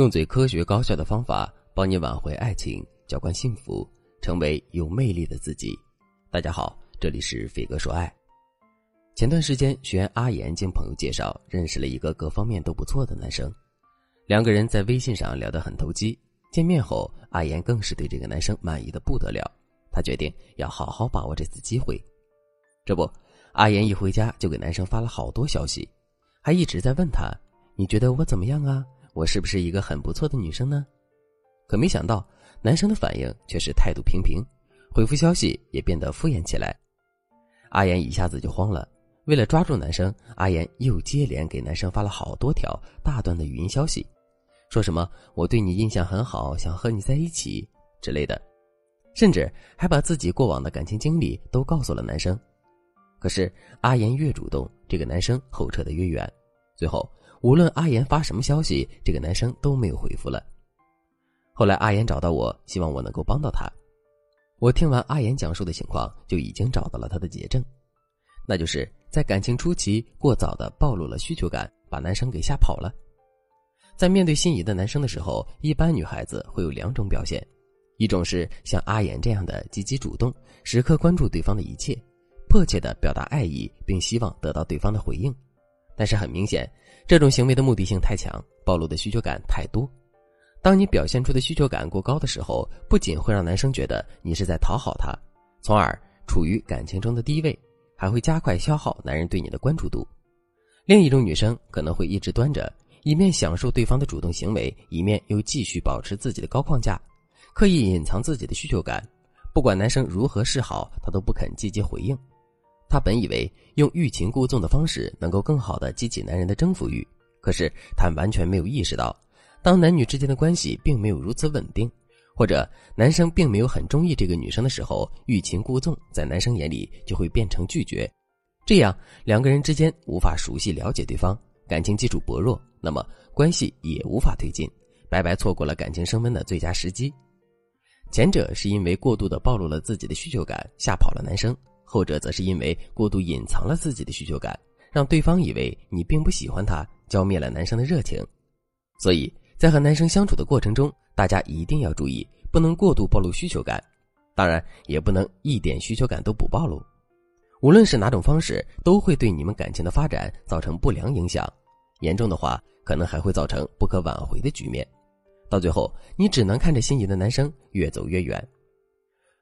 用最科学高效的方法帮你挽回爱情，浇灌幸福，成为有魅力的自己。大家好，这里是飞哥说爱。前段时间，学员阿岩经朋友介绍认识了一个各方面都不错的男生，两个人在微信上聊得很投机。见面后，阿岩更是对这个男生满意的不得了，他决定要好好把握这次机会。这不，阿岩一回家就给男生发了好多消息，还一直在问他：“你觉得我怎么样啊？我是不是一个很不错的女生呢？”可没想到，男生的反应却是态度平平，回复消息也变得敷衍起来。阿岩一下子就慌了。为了抓住男生，阿岩又接连给男生发了好多条大段的语音消息，说什么“我对你印象很好，想和你在一起”之类的，甚至还把自己过往的感情经历都告诉了男生。可是阿岩越主动，这个男生后撤的越远，最后无论阿岩发什么消息，这个男生都没有回复了。后来阿岩找到我，希望我能够帮到他。我听完阿岩讲述的情况，就已经找到了他的结症，那就是。在感情初期过早的暴露了需求感，把男生给吓跑了。在面对心仪的男生的时候，一般女孩子会有两种表现：一种是像阿岩这样的积极主动，时刻关注对方的一切，迫切的表达爱意，并希望得到对方的回应。但是很明显，这种行为的目的性太强，暴露的需求感太多。当你表现出的需求感过高的时候，不仅会让男生觉得你是在讨好他，从而处于感情中的低位。还会加快消耗男人对你的关注度。另一种女生可能会一直端着，一面享受对方的主动行为，一面又继续保持自己的高框架，刻意隐藏自己的需求感。不管男生如何示好，她都不肯积极回应。她本以为用欲擒故纵的方式能够更好的激起男人的征服欲，可是她完全没有意识到，当男女之间的关系并没有如此稳定。或者男生并没有很中意这个女生的时候，欲擒故纵，在男生眼里就会变成拒绝，这样两个人之间无法熟悉了解对方，感情基础薄弱，那么关系也无法推进，白白错过了感情升温的最佳时机。前者是因为过度的暴露了自己的需求感，吓跑了男生；后者则是因为过度隐藏了自己的需求感，让对方以为你并不喜欢他，浇灭了男生的热情。所以在和男生相处的过程中，大家一定要注意，不能过度暴露需求感，当然也不能一点需求感都不暴露。无论是哪种方式，都会对你们感情的发展造成不良影响，严重的话可能还会造成不可挽回的局面。到最后，你只能看着心仪的男生越走越远。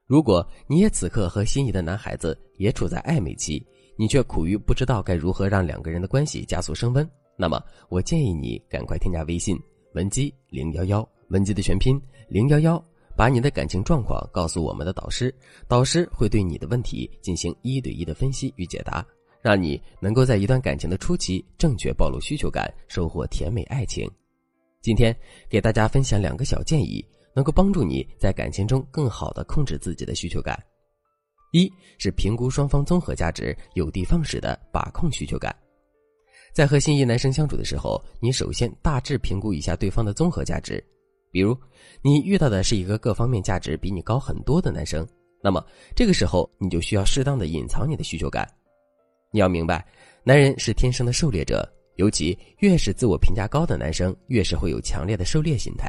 如果你也此刻和心仪的男孩子也处在暧昧期，你却苦于不知道该如何让两个人的关系加速升温，那么我建议你赶快添加微信文姬零幺幺。文姬的全拼零幺幺，把你的感情状况告诉我们的导师，导师会对你的问题进行一对一的分析与解答，让你能够在一段感情的初期正确暴露需求感，收获甜美爱情。今天给大家分享两个小建议，能够帮助你在感情中更好的控制自己的需求感。一是评估双方综合价值，有的放矢的把控需求感。在和心仪男生相处的时候，你首先大致评估一下对方的综合价值。比如，你遇到的是一个各方面价值比你高很多的男生，那么这个时候你就需要适当的隐藏你的需求感。你要明白，男人是天生的狩猎者，尤其越是自我评价高的男生，越是会有强烈的狩猎心态。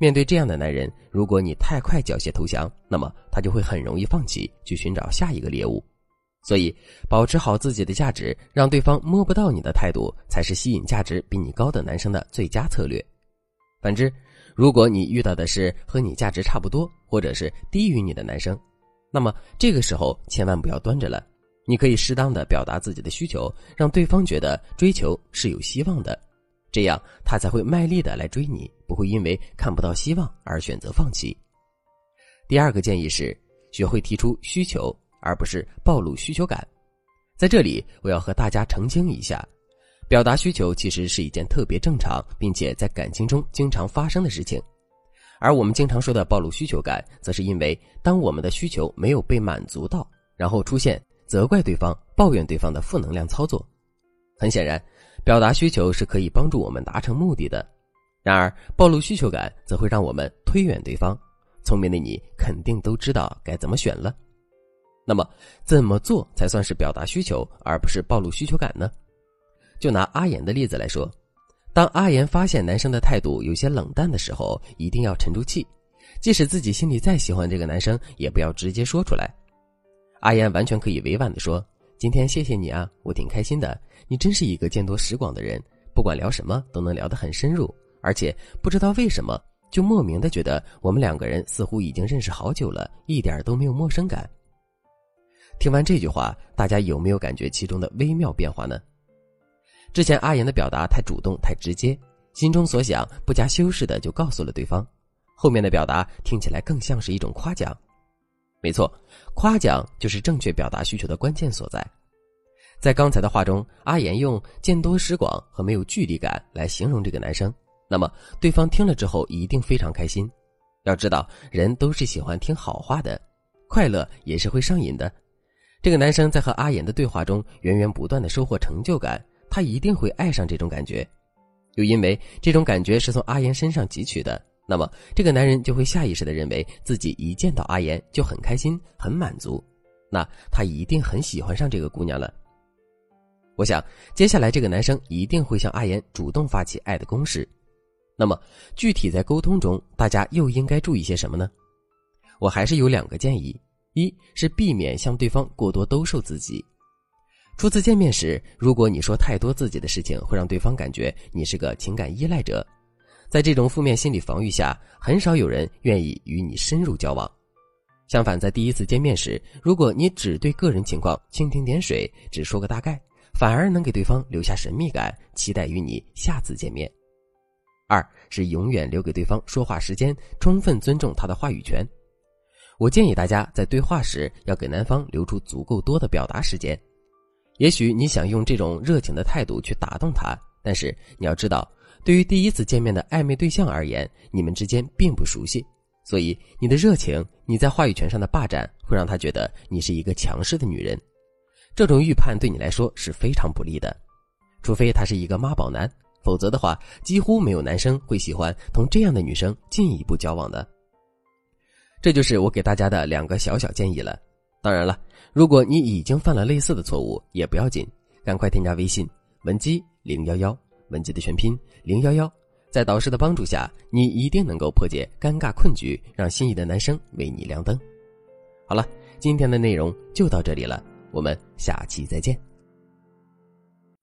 面对这样的男人，如果你太快缴械投降，那么他就会很容易放弃，去寻找下一个猎物。所以，保持好自己的价值，让对方摸不到你的态度，才是吸引价值比你高的男生的最佳策略。反之，如果你遇到的是和你价值差不多，或者是低于你的男生，那么这个时候千万不要端着了。你可以适当的表达自己的需求，让对方觉得追求是有希望的，这样他才会卖力的来追你，不会因为看不到希望而选择放弃。第二个建议是，学会提出需求，而不是暴露需求感。在这里，我要和大家澄清一下。表达需求其实是一件特别正常，并且在感情中经常发生的事情，而我们经常说的暴露需求感，则是因为当我们的需求没有被满足到，然后出现责怪对方、抱怨对方的负能量操作。很显然，表达需求是可以帮助我们达成目的的，然而暴露需求感则会让我们推远对方。聪明的你肯定都知道该怎么选了。那么，怎么做才算是表达需求，而不是暴露需求感呢？就拿阿岩的例子来说，当阿言发现男生的态度有些冷淡的时候，一定要沉住气，即使自己心里再喜欢这个男生，也不要直接说出来。阿言完全可以委婉的说：“今天谢谢你啊，我挺开心的。你真是一个见多识广的人，不管聊什么都能聊得很深入，而且不知道为什么就莫名的觉得我们两个人似乎已经认识好久了，一点都没有陌生感。”听完这句话，大家有没有感觉其中的微妙变化呢？之前阿言的表达太主动、太直接，心中所想不加修饰的就告诉了对方。后面的表达听起来更像是一种夸奖。没错，夸奖就是正确表达需求的关键所在。在刚才的话中，阿言用见多识广和没有距离感来形容这个男生，那么对方听了之后一定非常开心。要知道，人都是喜欢听好话的，快乐也是会上瘾的。这个男生在和阿言的对话中源源不断的收获成就感。他一定会爱上这种感觉，又因为这种感觉是从阿言身上汲取的，那么这个男人就会下意识的认为自己一见到阿言就很开心、很满足，那他一定很喜欢上这个姑娘了。我想接下来这个男生一定会向阿言主动发起爱的攻势，那么具体在沟通中，大家又应该注意些什么呢？我还是有两个建议：一是避免向对方过多兜售自己。初次见面时，如果你说太多自己的事情，会让对方感觉你是个情感依赖者。在这种负面心理防御下，很少有人愿意与你深入交往。相反，在第一次见面时，如果你只对个人情况蜻蜓点水，只说个大概，反而能给对方留下神秘感，期待与你下次见面。二是永远留给对方说话时间，充分尊重他的话语权。我建议大家在对话时要给男方留出足够多的表达时间。也许你想用这种热情的态度去打动他，但是你要知道，对于第一次见面的暧昧对象而言，你们之间并不熟悉，所以你的热情、你在话语权上的霸占，会让他觉得你是一个强势的女人。这种预判对你来说是非常不利的，除非他是一个妈宝男，否则的话，几乎没有男生会喜欢同这样的女生进一步交往的。这就是我给大家的两个小小建议了。当然了，如果你已经犯了类似的错误，也不要紧，赶快添加微信文姬零幺幺，文姬的全拼零幺幺，在导师的帮助下，你一定能够破解尴尬困局，让心仪的男生为你亮灯。好了，今天的内容就到这里了，我们下期再见。